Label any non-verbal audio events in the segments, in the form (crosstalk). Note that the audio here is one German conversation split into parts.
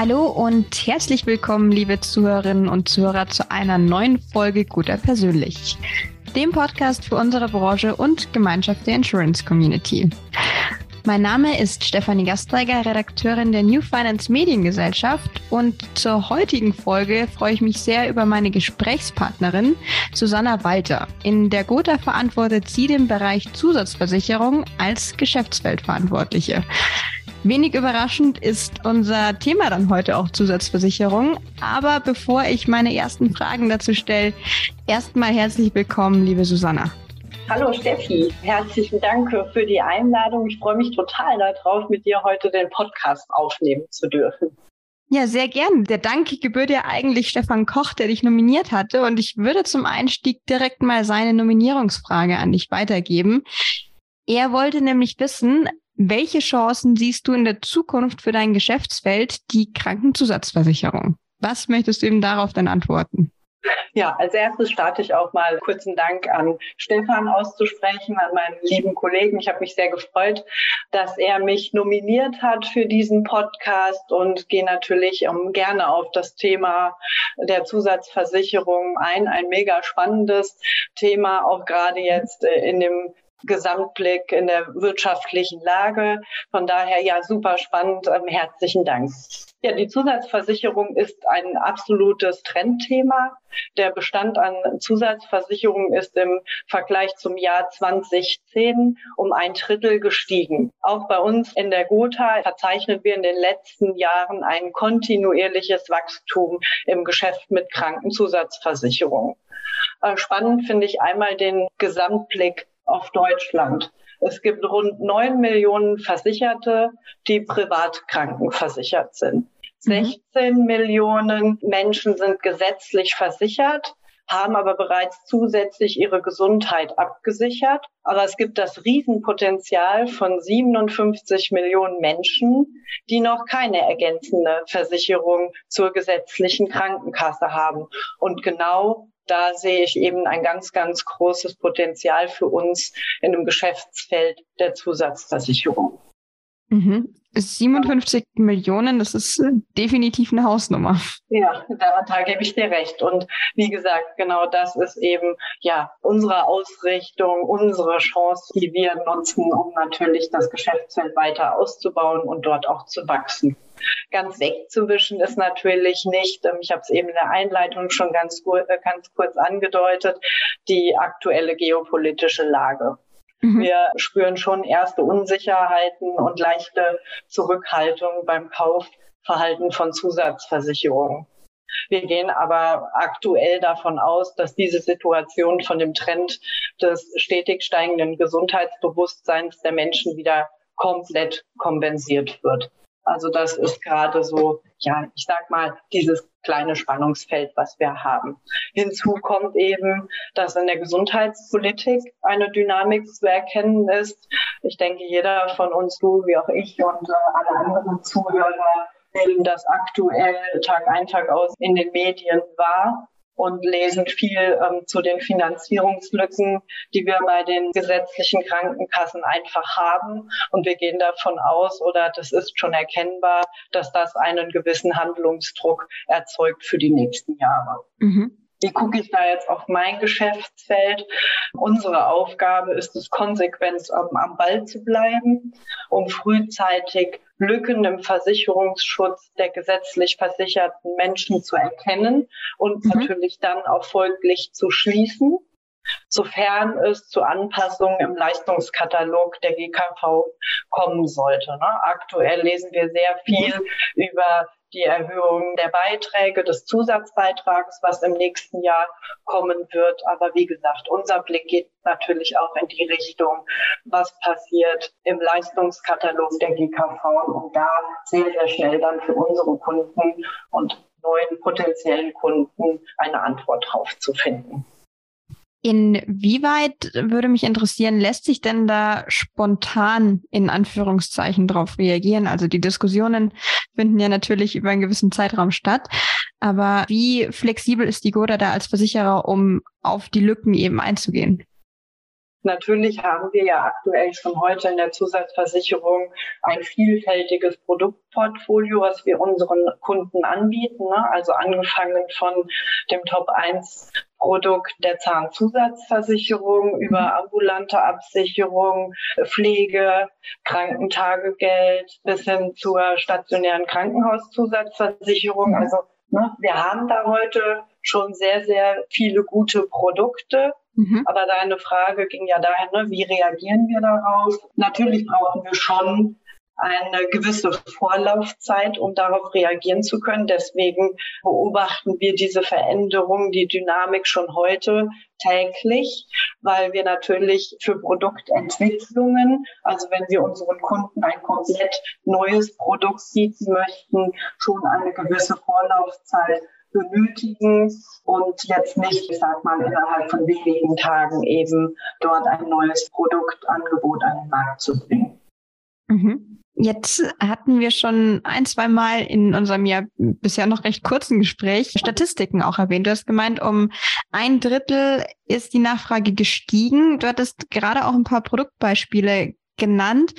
Hallo und herzlich willkommen, liebe Zuhörerinnen und Zuhörer, zu einer neuen Folge Guter Persönlich, dem Podcast für unsere Branche und Gemeinschaft der Insurance Community. Mein Name ist Stefanie Gastreiger, Redakteurin der New Finance Mediengesellschaft und zur heutigen Folge freue ich mich sehr über meine Gesprächspartnerin Susanna Walter. In der Gotha verantwortet sie den Bereich Zusatzversicherung als Geschäftsfeldverantwortliche. Wenig überraschend ist unser Thema dann heute auch Zusatzversicherung. Aber bevor ich meine ersten Fragen dazu stelle, erstmal herzlich willkommen, liebe Susanna. Hallo Steffi, herzlichen Dank für die Einladung. Ich freue mich total darauf, mit dir heute den Podcast aufnehmen zu dürfen. Ja, sehr gern. Der Dank gebührt ja eigentlich Stefan Koch, der dich nominiert hatte. Und ich würde zum Einstieg direkt mal seine Nominierungsfrage an dich weitergeben. Er wollte nämlich wissen, welche Chancen siehst du in der Zukunft für dein Geschäftsfeld, die Krankenzusatzversicherung? Was möchtest du ihm darauf dann antworten? Ja, als erstes starte ich auch mal kurzen Dank an Stefan auszusprechen, an meinen lieben Kollegen. Ich habe mich sehr gefreut, dass er mich nominiert hat für diesen Podcast und gehe natürlich um, gerne auf das Thema der Zusatzversicherung ein. Ein mega spannendes Thema, auch gerade jetzt äh, in dem Gesamtblick in der wirtschaftlichen Lage. Von daher ja super spannend. Ähm, herzlichen Dank. Ja, die Zusatzversicherung ist ein absolutes Trendthema. Der Bestand an Zusatzversicherungen ist im Vergleich zum Jahr 2010 um ein Drittel gestiegen. Auch bei uns in der Gotha verzeichnen wir in den letzten Jahren ein kontinuierliches Wachstum im Geschäft mit Krankenzusatzversicherungen. Äh, spannend finde ich einmal den Gesamtblick auf Deutschland. Es gibt rund neun Millionen Versicherte, die privat krankenversichert sind. 16 mhm. Millionen Menschen sind gesetzlich versichert, haben aber bereits zusätzlich ihre Gesundheit abgesichert. Aber es gibt das Riesenpotenzial von 57 Millionen Menschen, die noch keine ergänzende Versicherung zur gesetzlichen Krankenkasse haben. Und genau da sehe ich eben ein ganz, ganz großes Potenzial für uns in dem Geschäftsfeld der Zusatzversicherung. Mhm. 57 Millionen, das ist äh, definitiv eine Hausnummer. Ja, da, da gebe ich dir recht. Und wie gesagt, genau das ist eben ja unsere Ausrichtung, unsere Chance, die wir nutzen, um natürlich das Geschäftsfeld weiter auszubauen und dort auch zu wachsen. Ganz wegzuwischen ist natürlich nicht, ähm, ich habe es eben in der Einleitung schon ganz, äh, ganz kurz angedeutet, die aktuelle geopolitische Lage. Mhm. Wir spüren schon erste Unsicherheiten und leichte Zurückhaltung beim Kaufverhalten von Zusatzversicherungen. Wir gehen aber aktuell davon aus, dass diese Situation von dem Trend des stetig steigenden Gesundheitsbewusstseins der Menschen wieder komplett kompensiert wird. Also das ist gerade so, ja, ich sag mal, dieses kleine Spannungsfeld, was wir haben. Hinzu kommt eben, dass in der Gesundheitspolitik eine Dynamik zu erkennen ist. Ich denke, jeder von uns, du wie auch ich und äh, alle anderen Zuhörer, nehmen das aktuell Tag ein, Tag aus in den Medien wahr und lesen viel ähm, zu den Finanzierungslücken, die wir bei den gesetzlichen Krankenkassen einfach haben. Und wir gehen davon aus, oder das ist schon erkennbar, dass das einen gewissen Handlungsdruck erzeugt für die nächsten Jahre. Mhm. Wie gucke ich da jetzt auf mein Geschäftsfeld? Unsere Aufgabe ist es, konsequent am, am Ball zu bleiben, um frühzeitig Lücken im Versicherungsschutz der gesetzlich versicherten Menschen zu erkennen und mhm. natürlich dann auch folglich zu schließen, sofern es zu Anpassungen im Leistungskatalog der GKV kommen sollte. Ne? Aktuell lesen wir sehr viel über die Erhöhung der Beiträge, des Zusatzbeitrags, was im nächsten Jahr kommen wird. Aber wie gesagt, unser Blick geht natürlich auch in die Richtung, was passiert im Leistungskatalog der GKV, um da sehr, sehr schnell dann für unsere Kunden und neuen potenziellen Kunden eine Antwort drauf zu finden. Inwieweit würde mich interessieren, lässt sich denn da spontan in Anführungszeichen darauf reagieren? Also die Diskussionen finden ja natürlich über einen gewissen Zeitraum statt. Aber wie flexibel ist die Goda da als Versicherer, um auf die Lücken eben einzugehen? Natürlich haben wir ja aktuell schon heute in der Zusatzversicherung ein vielfältiges Produktportfolio, was wir unseren Kunden anbieten. Ne? Also angefangen von dem Top 1 Produkt der Zahnzusatzversicherung über ambulante Absicherung, Pflege, Krankentagegeld bis hin zur stationären Krankenhauszusatzversicherung. Also ne, wir haben da heute schon sehr, sehr viele gute Produkte. Mhm. Aber deine Frage ging ja dahin, ne, wie reagieren wir darauf? Natürlich brauchen wir schon eine gewisse Vorlaufzeit, um darauf reagieren zu können. Deswegen beobachten wir diese Veränderung, die Dynamik schon heute täglich, weil wir natürlich für Produktentwicklungen, also wenn wir unseren Kunden ein komplett neues Produkt bieten möchten, schon eine gewisse Vorlaufzeit benötigen und jetzt nicht, ich sag mal, innerhalb von wenigen Tagen eben dort ein neues Produktangebot an den Markt zu bringen. Mhm. Jetzt hatten wir schon ein, zwei Mal in unserem ja bisher noch recht kurzen Gespräch Statistiken auch erwähnt. Du hast gemeint, um ein Drittel ist die Nachfrage gestiegen. Du hattest gerade auch ein paar Produktbeispiele genannt.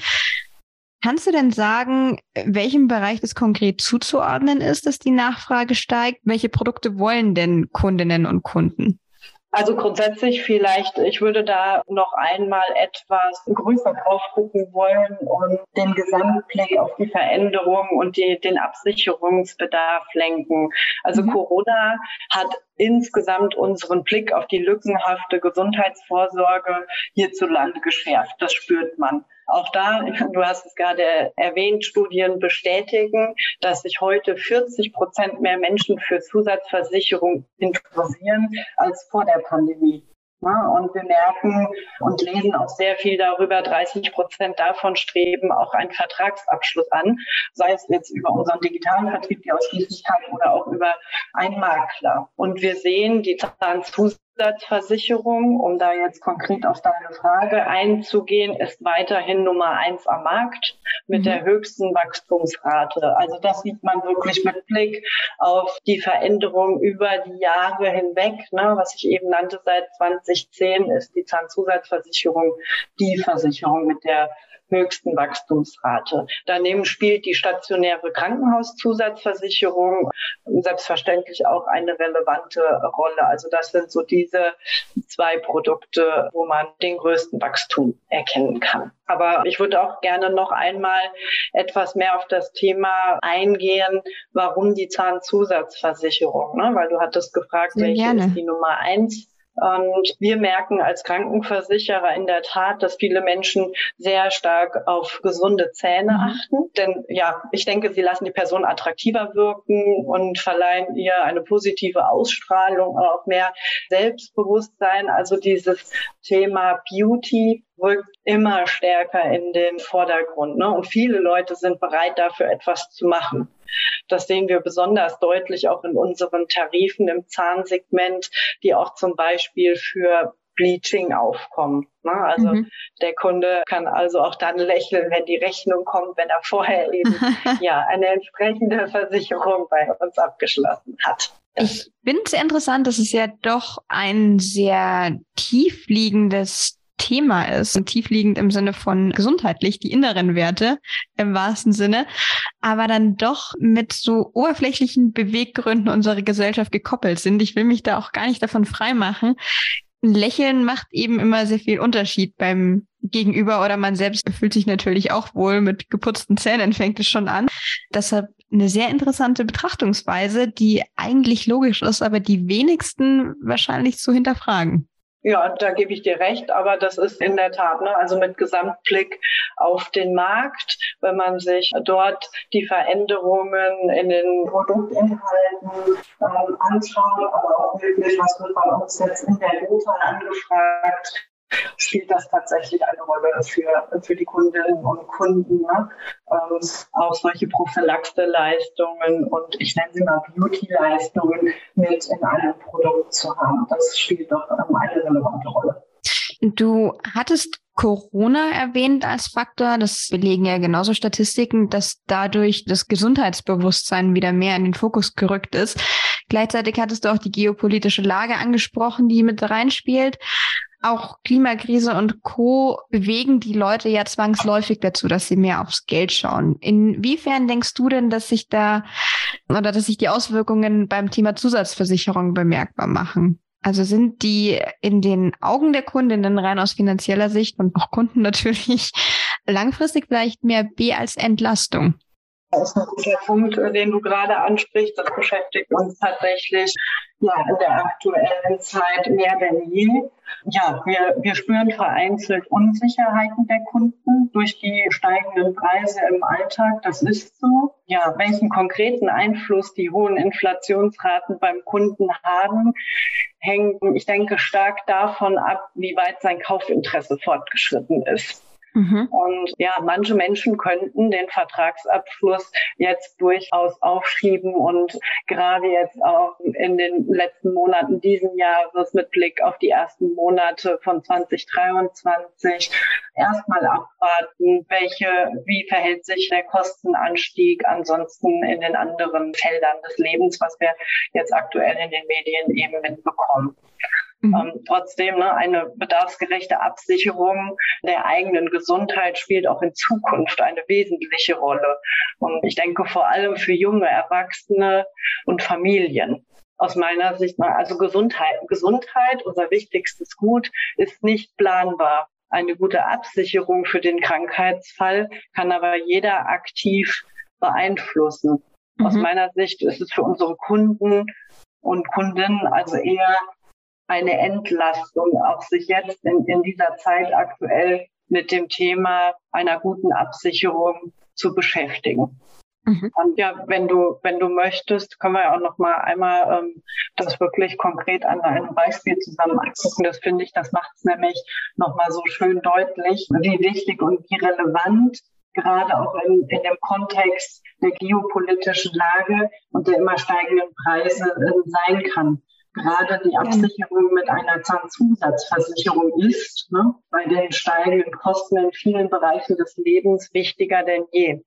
Kannst du denn sagen, welchem Bereich das konkret zuzuordnen ist, dass die Nachfrage steigt? Welche Produkte wollen denn Kundinnen und Kunden? Also grundsätzlich vielleicht, ich würde da noch einmal etwas größer drauf gucken wollen und den Gesamtblick auf die Veränderung und die, den Absicherungsbedarf lenken. Also mhm. Corona hat insgesamt unseren Blick auf die lückenhafte Gesundheitsvorsorge hierzulande geschärft. Das spürt man. Auch da, (laughs) du hast es gerade erwähnt, Studien bestätigen, dass sich heute 40 Prozent mehr Menschen für Zusatzversicherung interessieren als vor der Pandemie. Und wir merken und lesen auch sehr viel darüber, 30 Prozent davon streben auch einen Vertragsabschluss an, sei es jetzt über unseren digitalen Vertrieb, die Ausschließlichkeit oder auch über einen Makler. Und wir sehen, die Zahlen Zusatzversicherung, um da jetzt konkret auf deine Frage einzugehen, ist weiterhin Nummer eins am Markt mit mhm. der höchsten Wachstumsrate. Also das sieht man wirklich mit Blick auf die Veränderung über die Jahre hinweg. Ne? Was ich eben nannte, seit 2010 ist die Zahnzusatzversicherung die Versicherung mit der höchsten Wachstumsrate. Daneben spielt die stationäre Krankenhauszusatzversicherung selbstverständlich auch eine relevante Rolle. Also das sind so diese zwei Produkte, wo man den größten Wachstum erkennen kann. Aber ich würde auch gerne noch einmal etwas mehr auf das Thema eingehen, warum die Zahnzusatzversicherung, ne? weil du hattest gefragt, welche gerne. ist die Nummer eins und wir merken als Krankenversicherer in der Tat, dass viele Menschen sehr stark auf gesunde Zähne mhm. achten. Denn ja, ich denke, sie lassen die Person attraktiver wirken und verleihen ihr eine positive Ausstrahlung, auch mehr Selbstbewusstsein. Also dieses Thema Beauty rückt immer stärker in den Vordergrund. Ne? Und viele Leute sind bereit, dafür etwas zu machen. Das sehen wir besonders deutlich auch in unseren Tarifen im Zahnsegment, die auch zum Beispiel für Bleaching aufkommen. Ne? Also mhm. der Kunde kann also auch dann lächeln, wenn die Rechnung kommt, wenn er vorher eben (laughs) ja eine entsprechende Versicherung bei uns abgeschlossen hat. Ich finde es interessant, dass es ja doch ein sehr tiefliegendes Thema ist tiefliegend im Sinne von gesundheitlich, die inneren Werte im wahrsten Sinne, aber dann doch mit so oberflächlichen Beweggründen unserer Gesellschaft gekoppelt sind. Ich will mich da auch gar nicht davon freimachen. Ein Lächeln macht eben immer sehr viel Unterschied beim Gegenüber oder man selbst fühlt sich natürlich auch wohl mit geputzten Zähnen fängt es schon an. Deshalb eine sehr interessante Betrachtungsweise, die eigentlich logisch ist, aber die wenigsten wahrscheinlich zu hinterfragen. Ja, da gebe ich dir recht, aber das ist in der Tat, ne, also mit Gesamtblick auf den Markt, wenn man sich dort die Veränderungen in den Produktinhalten ähm, anschaut, aber auch wirklich, was wird bei uns jetzt in der Nota angefragt, spielt das tatsächlich eine Rolle für, für die Kundinnen und Kunden. Ne? Ähm, auch solche Prophylaxe-Leistungen und ich nenne sie mal Beauty-Leistungen mit in einem Produkt zu haben. Das spielt doch ähm, eine relevante Rolle. Du hattest Corona erwähnt als Faktor. Das belegen ja genauso Statistiken, dass dadurch das Gesundheitsbewusstsein wieder mehr in den Fokus gerückt ist. Gleichzeitig hattest du auch die geopolitische Lage angesprochen, die mit reinspielt. Auch Klimakrise und Co. bewegen die Leute ja zwangsläufig dazu, dass sie mehr aufs Geld schauen. Inwiefern denkst du denn, dass sich da oder dass sich die Auswirkungen beim Thema Zusatzversicherung bemerkbar machen? Also sind die in den Augen der Kundinnen rein aus finanzieller Sicht und auch Kunden (laughs) natürlich langfristig vielleicht mehr B als Entlastung? Das ist ein guter Punkt, äh, den du gerade ansprichst. Das beschäftigt uns tatsächlich ja, in der aktuellen Zeit mehr denn je. Ja, wir, wir spüren vereinzelt Unsicherheiten der Kunden durch die steigenden Preise im Alltag. Das ist so. Ja, welchen konkreten Einfluss die hohen Inflationsraten beim Kunden haben, hängt, ich denke, stark davon ab, wie weit sein Kaufinteresse fortgeschritten ist. Mhm. Und ja, manche Menschen könnten den Vertragsabschluss jetzt durchaus aufschieben und gerade jetzt auch in den letzten Monaten diesen Jahres mit Blick auf die ersten Monate von 2023 erstmal abwarten, welche, wie verhält sich der Kostenanstieg ansonsten in den anderen Feldern des Lebens, was wir jetzt aktuell in den Medien eben mitbekommen. Mhm. Ähm, trotzdem ne, eine bedarfsgerechte Absicherung der eigenen Gesundheit spielt auch in Zukunft eine wesentliche Rolle. Und ich denke vor allem für junge Erwachsene und Familien aus meiner Sicht mal. Also Gesundheit, Gesundheit, unser wichtigstes Gut, ist nicht planbar. Eine gute Absicherung für den Krankheitsfall kann aber jeder aktiv beeinflussen. Mhm. Aus meiner Sicht ist es für unsere Kunden und Kundinnen also eher eine Entlastung, auch sich jetzt in, in dieser Zeit aktuell mit dem Thema einer guten Absicherung zu beschäftigen. Mhm. Und ja, wenn du, wenn du möchtest, können wir ja auch noch mal einmal ähm, das wirklich konkret an einem Beispiel zusammen angucken. Das finde ich, das macht es nämlich noch mal so schön deutlich, wie wichtig und wie relevant gerade auch in, in dem Kontext der geopolitischen Lage und der immer steigenden Preise äh, sein kann gerade die Absicherung mit einer Zahnzusatzversicherung ist, ne, bei den steigenden Kosten in vielen Bereichen des Lebens wichtiger denn je.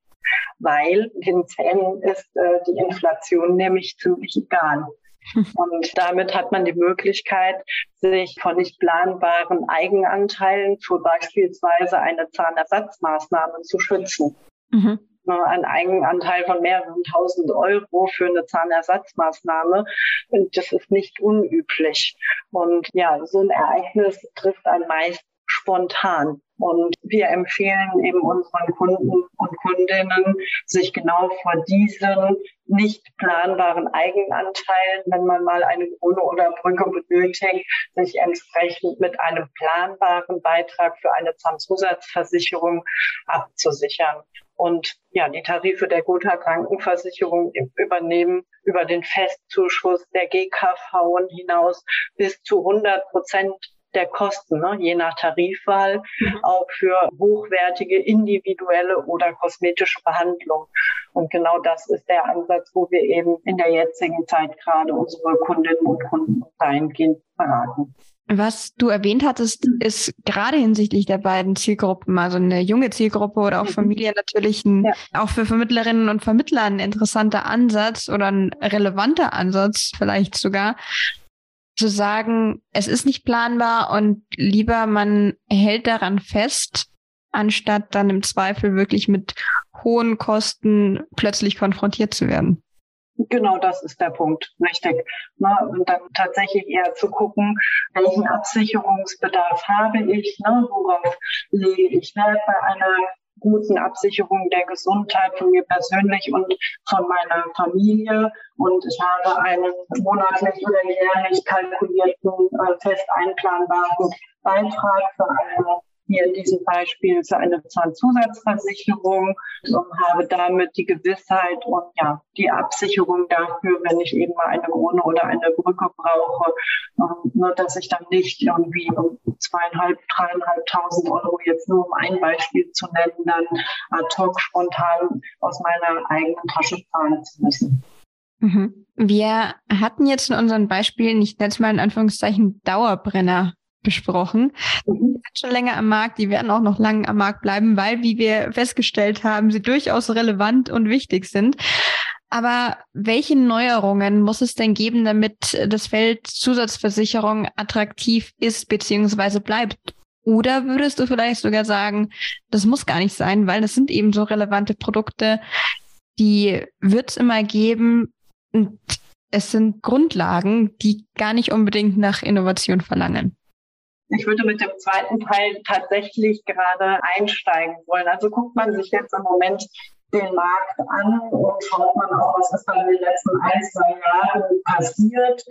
Weil den Zähnen ist äh, die Inflation nämlich ziemlich egal. (laughs) Und damit hat man die Möglichkeit, sich von nicht planbaren Eigenanteilen für beispielsweise eine Zahnersatzmaßnahme zu schützen. Mhm. Ne, ein Eigenanteil von mehreren tausend Euro für eine Zahnersatzmaßnahme. Und das ist nicht unüblich. Und ja, so ein Ereignis trifft einen meist spontan. Und wir empfehlen eben unseren Kunden und Kundinnen, sich genau vor diesen nicht planbaren Eigenanteilen, wenn man mal eine Krone oder Brücke benötigt, sich entsprechend mit einem planbaren Beitrag für eine Zahnzusatzversicherung abzusichern. Und ja, die Tarife der Gotha Krankenversicherung übernehmen über den Festzuschuss der GKV hinaus bis zu 100 Prozent der Kosten, ne, je nach Tarifwahl, mhm. auch für hochwertige individuelle oder kosmetische Behandlung. Und genau das ist der Ansatz, wo wir eben in der jetzigen Zeit gerade unsere Kundinnen und Kunden dahingehend beraten. Was du erwähnt hattest, ist gerade hinsichtlich der beiden Zielgruppen, also eine junge Zielgruppe oder auch mhm. Familie natürlich ein, ja. auch für Vermittlerinnen und Vermittler ein interessanter Ansatz oder ein relevanter Ansatz vielleicht sogar, zu sagen, es ist nicht planbar und lieber man hält daran fest, anstatt dann im Zweifel wirklich mit hohen Kosten plötzlich konfrontiert zu werden. Genau das ist der Punkt, richtig. Ne? Und dann tatsächlich eher zu gucken, welchen Absicherungsbedarf habe ich, ne? worauf lege ich Wert bei einer guten Absicherung der Gesundheit von mir persönlich und von meiner Familie. Und ich habe einen monatlich oder jährlich kalkulierten, äh, fest einplanbaren Beitrag für eine hier in diesem Beispiel für eine Zahnzusatzversicherung und habe damit die Gewissheit und ja, die Absicherung dafür, wenn ich eben mal eine Krone oder eine Brücke brauche, nur ähm, dass ich dann nicht irgendwie um zweieinhalb, dreieinhalbtausend Euro jetzt nur um ein Beispiel zu nennen, dann ad hoc spontan aus meiner eigenen Tasche zahlen zu müssen. Mhm. Wir hatten jetzt in unseren Beispielen, ich nenne es mal in Anführungszeichen Dauerbrenner besprochen. Sind schon länger am Markt, die werden auch noch lange am Markt bleiben, weil, wie wir festgestellt haben, sie durchaus relevant und wichtig sind. Aber welche Neuerungen muss es denn geben, damit das Feld Zusatzversicherung attraktiv ist bzw. bleibt? Oder würdest du vielleicht sogar sagen, das muss gar nicht sein, weil das sind eben so relevante Produkte, die wird es immer geben. Und es sind Grundlagen, die gar nicht unbedingt nach Innovation verlangen. Ich würde mit dem zweiten Teil tatsächlich gerade einsteigen wollen. Also guckt man sich jetzt im Moment den Markt an und schaut man auch, was ist dann in den letzten ein, zwei Jahren passiert.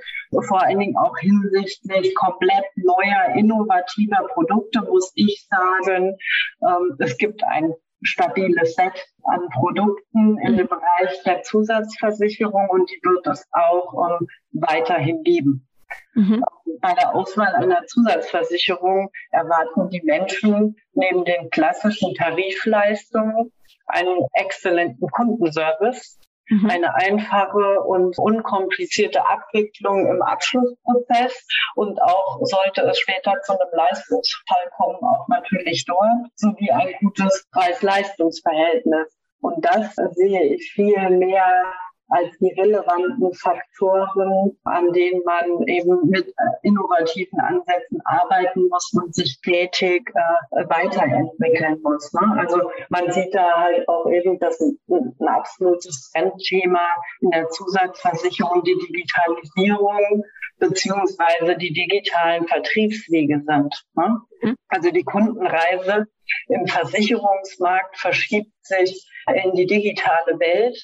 Vor allen Dingen auch hinsichtlich komplett neuer, innovativer Produkte, muss ich sagen. Ähm, es gibt ein stabiles Set an Produkten in dem Bereich der Zusatzversicherung und die wird es auch um, weiterhin geben. Mhm. Bei der Auswahl einer Zusatzversicherung erwarten die Menschen neben den klassischen Tarifleistungen einen exzellenten Kundenservice, mhm. eine einfache und unkomplizierte Abwicklung im Abschlussprozess und auch sollte es später zu einem Leistungsfall kommen, auch natürlich dort, sowie ein gutes Preis-Leistungs-Verhältnis. Und das sehe ich viel mehr als die relevanten Faktoren, an denen man eben mit äh, innovativen Ansätzen arbeiten muss und sich stetig äh, weiterentwickeln muss. Ne? Also man sieht da halt auch eben, dass ein, ein absolutes Trendthema in der Zusatzversicherung die Digitalisierung beziehungsweise die digitalen Vertriebswege sind. Ne? Mhm. Also die Kundenreise im Versicherungsmarkt verschiebt sich in die digitale Welt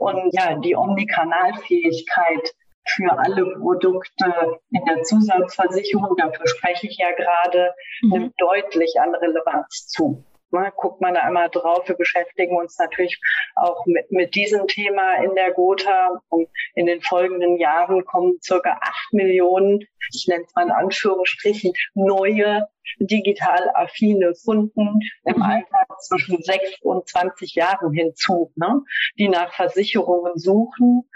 und ja, die Omnikanalfähigkeit für alle Produkte in der Zusatzversicherung, dafür spreche ich ja gerade, mhm. nimmt deutlich an Relevanz zu. Ne, guckt man da einmal drauf. Wir beschäftigen uns natürlich auch mit, mit diesem Thema in der Gotha. Und in den folgenden Jahren kommen circa acht Millionen, ich nenne es mal in Anführungsstrichen, neue digital affine Kunden im mhm. Alter zwischen sechs und zwanzig Jahren hinzu, ne, die nach Versicherungen suchen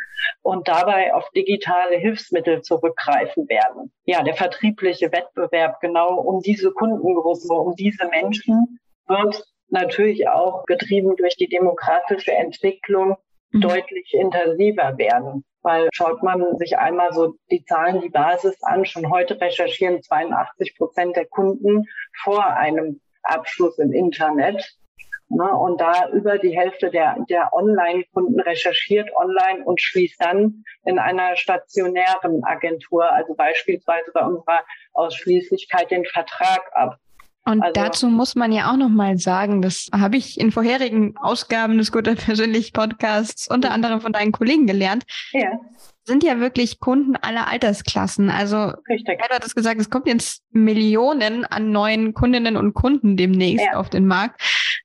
und dabei auf digitale Hilfsmittel zurückgreifen werden. Ja, der vertriebliche Wettbewerb genau um diese Kundengruppe, um diese Menschen wird natürlich auch getrieben durch die demografische Entwicklung mhm. deutlich intensiver werden. Weil schaut man sich einmal so die Zahlen, die Basis an, schon heute recherchieren 82 Prozent der Kunden vor einem Abschluss im Internet. Ne, und da über die Hälfte der, der Online-Kunden recherchiert online und schließt dann in einer stationären Agentur, also beispielsweise bei unserer Ausschließlichkeit den Vertrag ab. Und also, dazu muss man ja auch nochmal sagen, das habe ich in vorherigen Ausgaben des Guter Persönlich Podcasts unter anderem von deinen Kollegen gelernt. Ja. Sind ja wirklich Kunden aller Altersklassen. Also, Richtig. du hattest gesagt, es kommt jetzt Millionen an neuen Kundinnen und Kunden demnächst ja. auf den Markt.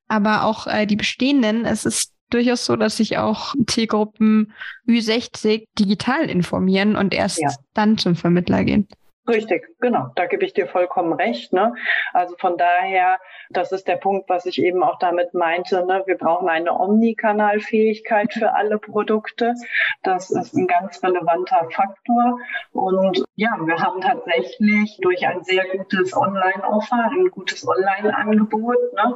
Aber auch äh, die bestehenden, es ist durchaus so, dass sich auch Zielgruppen Ü60 digital informieren und erst ja. dann zum Vermittler gehen. Richtig, genau. Da gebe ich dir vollkommen recht. Ne? Also von daher, das ist der Punkt, was ich eben auch damit meinte. Ne? Wir brauchen eine Omnikanalfähigkeit für alle Produkte. Das ist ein ganz relevanter Faktor. Und ja, wir haben tatsächlich durch ein sehr gutes Online-Offer, ein gutes Online-Angebot, ne,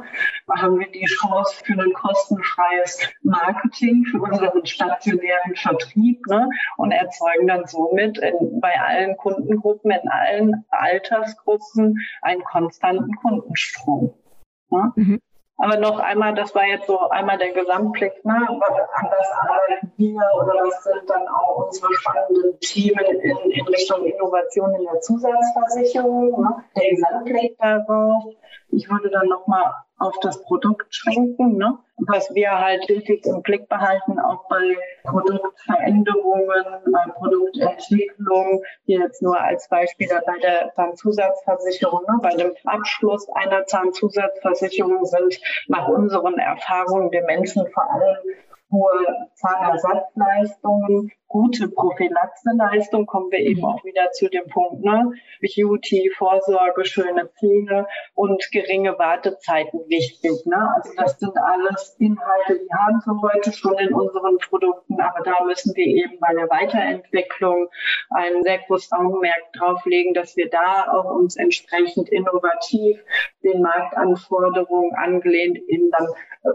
haben wir die Chance für ein kostenfreies Marketing für unseren stationären Vertrieb ne, und erzeugen dann somit in, bei allen Kundengruppen in allen Altersgruppen einen konstanten Kundenstrom. Ne? Mhm. Aber noch einmal, das war jetzt so einmal der Gesamtblick, ne? anders arbeiten wir oder was sind dann auch unsere spannenden Themen in, in Richtung Innovation in der Zusatzversicherung, ne? der Gesamtblick darauf. Ich würde dann nochmal auf das Produkt schwenken, ne? was wir halt stetig im Blick behalten, auch bei Produktveränderungen, bei Produktentwicklung, hier jetzt nur als Beispiel bei der Zahnzusatzversicherung, ne? bei dem Abschluss einer Zahnzusatzversicherung sind nach unseren Erfahrungen der Menschen vor allem hohe Zahnersatzleistungen, gute Prophylaxeleistung, kommen wir eben auch wieder zu dem Punkt, ne? Beauty, Vorsorge, schöne Zähne und geringe Wartezeiten wichtig. Ne? Also das sind alles Inhalte, die haben wir heute schon in unseren Produkten, aber da müssen wir eben bei der Weiterentwicklung einen sehr großen Augenmerk drauflegen, dass wir da auch uns entsprechend innovativ den Marktanforderungen angelehnt eben dann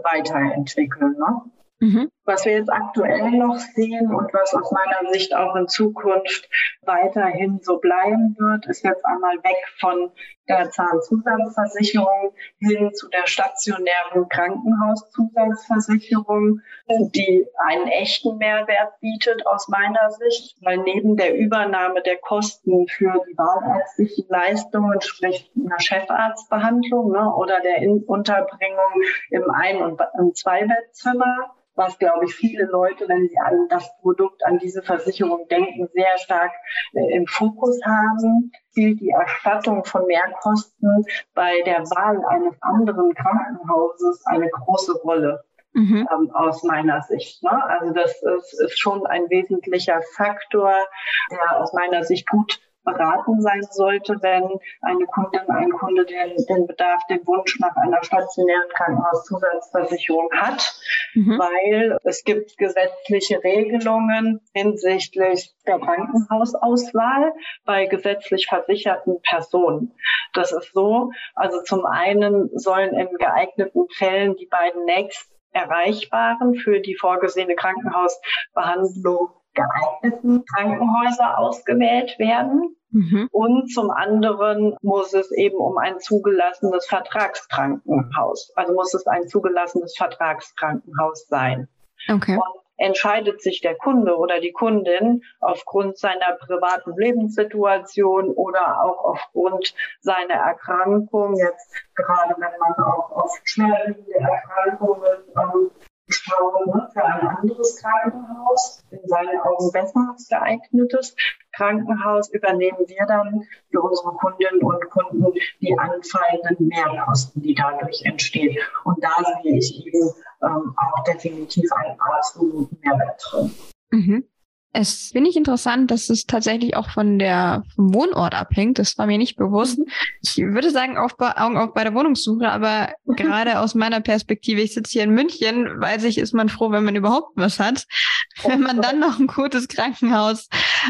weiterentwickeln. Ne? Mhm. Was wir jetzt aktuell noch sehen und was aus meiner Sicht auch in Zukunft weiterhin so bleiben wird, ist jetzt einmal weg von der Zahnzusatzversicherung hin zu der stationären Krankenhauszusatzversicherung, die einen echten Mehrwert bietet aus meiner Sicht, weil neben der Übernahme der Kosten für die wahlärztlichen Leistungen, sprich einer Chefarztbehandlung ne, oder der In Unterbringung im Ein- und im Zweibettzimmer, was, glaube ich, viele Leute, wenn sie an das Produkt, an diese Versicherung denken, sehr stark äh, im Fokus haben, spielt die Erstattung von Mehrkosten bei der Wahl eines anderen Krankenhauses eine große Rolle. Mhm. Ähm, aus meiner Sicht. Ne? Also das ist, ist schon ein wesentlicher Faktor, der aus meiner Sicht gut beraten sein sollte, wenn eine Kundin, ein Kunde den, den Bedarf, den Wunsch nach einer stationären Krankenhauszusatzversicherung hat, mhm. weil es gibt gesetzliche Regelungen hinsichtlich der Krankenhausauswahl bei gesetzlich versicherten Personen. Das ist so, also zum einen sollen in geeigneten Fällen die beiden nächst erreichbaren für die vorgesehene Krankenhausbehandlung geeigneten Krankenhäuser ausgewählt werden. Mhm. Und zum anderen muss es eben um ein zugelassenes Vertragskrankenhaus, also muss es ein zugelassenes Vertragskrankenhaus sein. Okay. Und entscheidet sich der Kunde oder die Kundin aufgrund seiner privaten Lebenssituation oder auch aufgrund seiner Erkrankung, jetzt gerade wenn man auch auf schwerwiegende Erkrankungen ähm, schauen ne, für ein anderes Krankenhaus, in seinen Augen besser geeignetes Krankenhaus, übernehmen wir dann für unsere Kundinnen und Kunden die anfallenden Mehrkosten, die dadurch entstehen. Und da sehe ich eben ähm, auch definitiv einen absoluten Mehrwert drin. Mhm. Es finde ich interessant, dass es tatsächlich auch von der vom Wohnort abhängt. Das war mir nicht bewusst. Mhm. Ich würde sagen, auf, Augen auf bei der Wohnungssuche, aber gerade aus meiner Perspektive, ich sitze hier in München, weiß ich, ist man froh, wenn man überhaupt was hat. Wenn man dann noch ein gutes Krankenhaus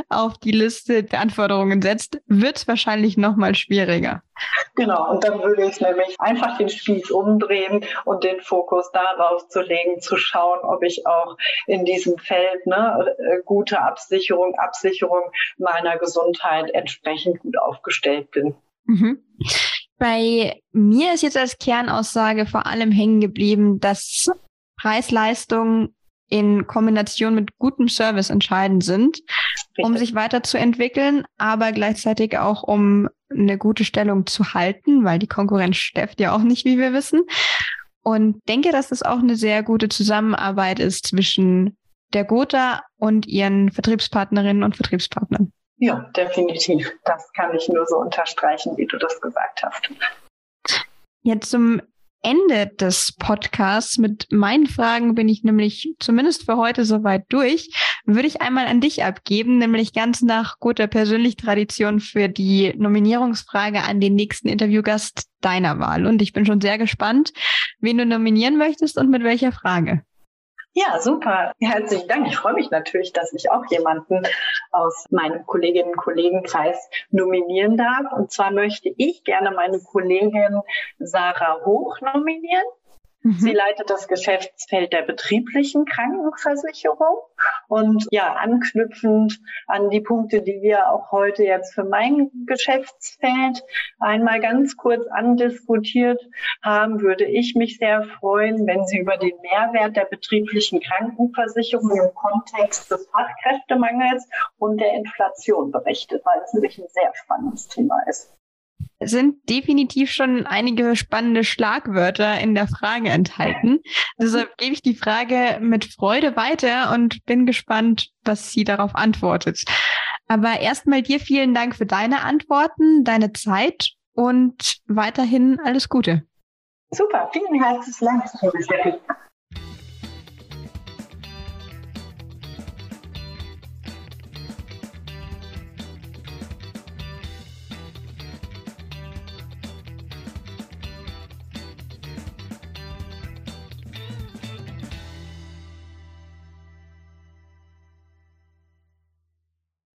auf die Liste der Anforderungen setzt, wird es wahrscheinlich noch mal schwieriger. Genau, und dann würde ich nämlich einfach den Spieß umdrehen und den Fokus darauf zu legen, zu schauen, ob ich auch in diesem Feld ne, äh, gute Absicherung, Absicherung meiner Gesundheit entsprechend gut aufgestellt bin. Mhm. Bei mir ist jetzt als Kernaussage vor allem hängen geblieben, dass Preis-Leistung in Kombination mit gutem Service entscheidend sind, Richtig. um sich weiterzuentwickeln, aber gleichzeitig auch um eine gute Stellung zu halten, weil die Konkurrenz stefft ja auch nicht, wie wir wissen. Und denke, dass das auch eine sehr gute Zusammenarbeit ist zwischen der Gotha und ihren Vertriebspartnerinnen und Vertriebspartnern. Ja, definitiv. Das kann ich nur so unterstreichen, wie du das gesagt hast. Jetzt zum Ende des Podcasts mit meinen Fragen bin ich nämlich zumindest für heute soweit durch. Würde ich einmal an dich abgeben, nämlich ganz nach guter persönlich Tradition für die Nominierungsfrage an den nächsten Interviewgast deiner Wahl. Und ich bin schon sehr gespannt, wen du nominieren möchtest und mit welcher Frage. Ja, super. Herzlichen Dank. Ich freue mich natürlich, dass ich auch jemanden aus meinem Kolleginnen- und Kollegenkreis nominieren darf. Und zwar möchte ich gerne meine Kollegin Sarah Hoch nominieren. Mhm. Sie leitet das Geschäftsfeld der betrieblichen Krankenversicherung. Und ja, anknüpfend an die Punkte, die wir auch heute jetzt für mein Geschäftsfeld einmal ganz kurz andiskutiert haben, würde ich mich sehr freuen, wenn Sie über den Mehrwert der betrieblichen Krankenversicherung im Kontext des Fachkräftemangels und der Inflation berichtet, weil es nämlich ein sehr spannendes Thema ist sind definitiv schon einige spannende Schlagwörter in der Frage enthalten. Deshalb gebe ich die Frage mit Freude weiter und bin gespannt, was sie darauf antwortet. Aber erstmal dir vielen Dank für deine Antworten, deine Zeit und weiterhin alles Gute. Super, vielen herzlichen Dank.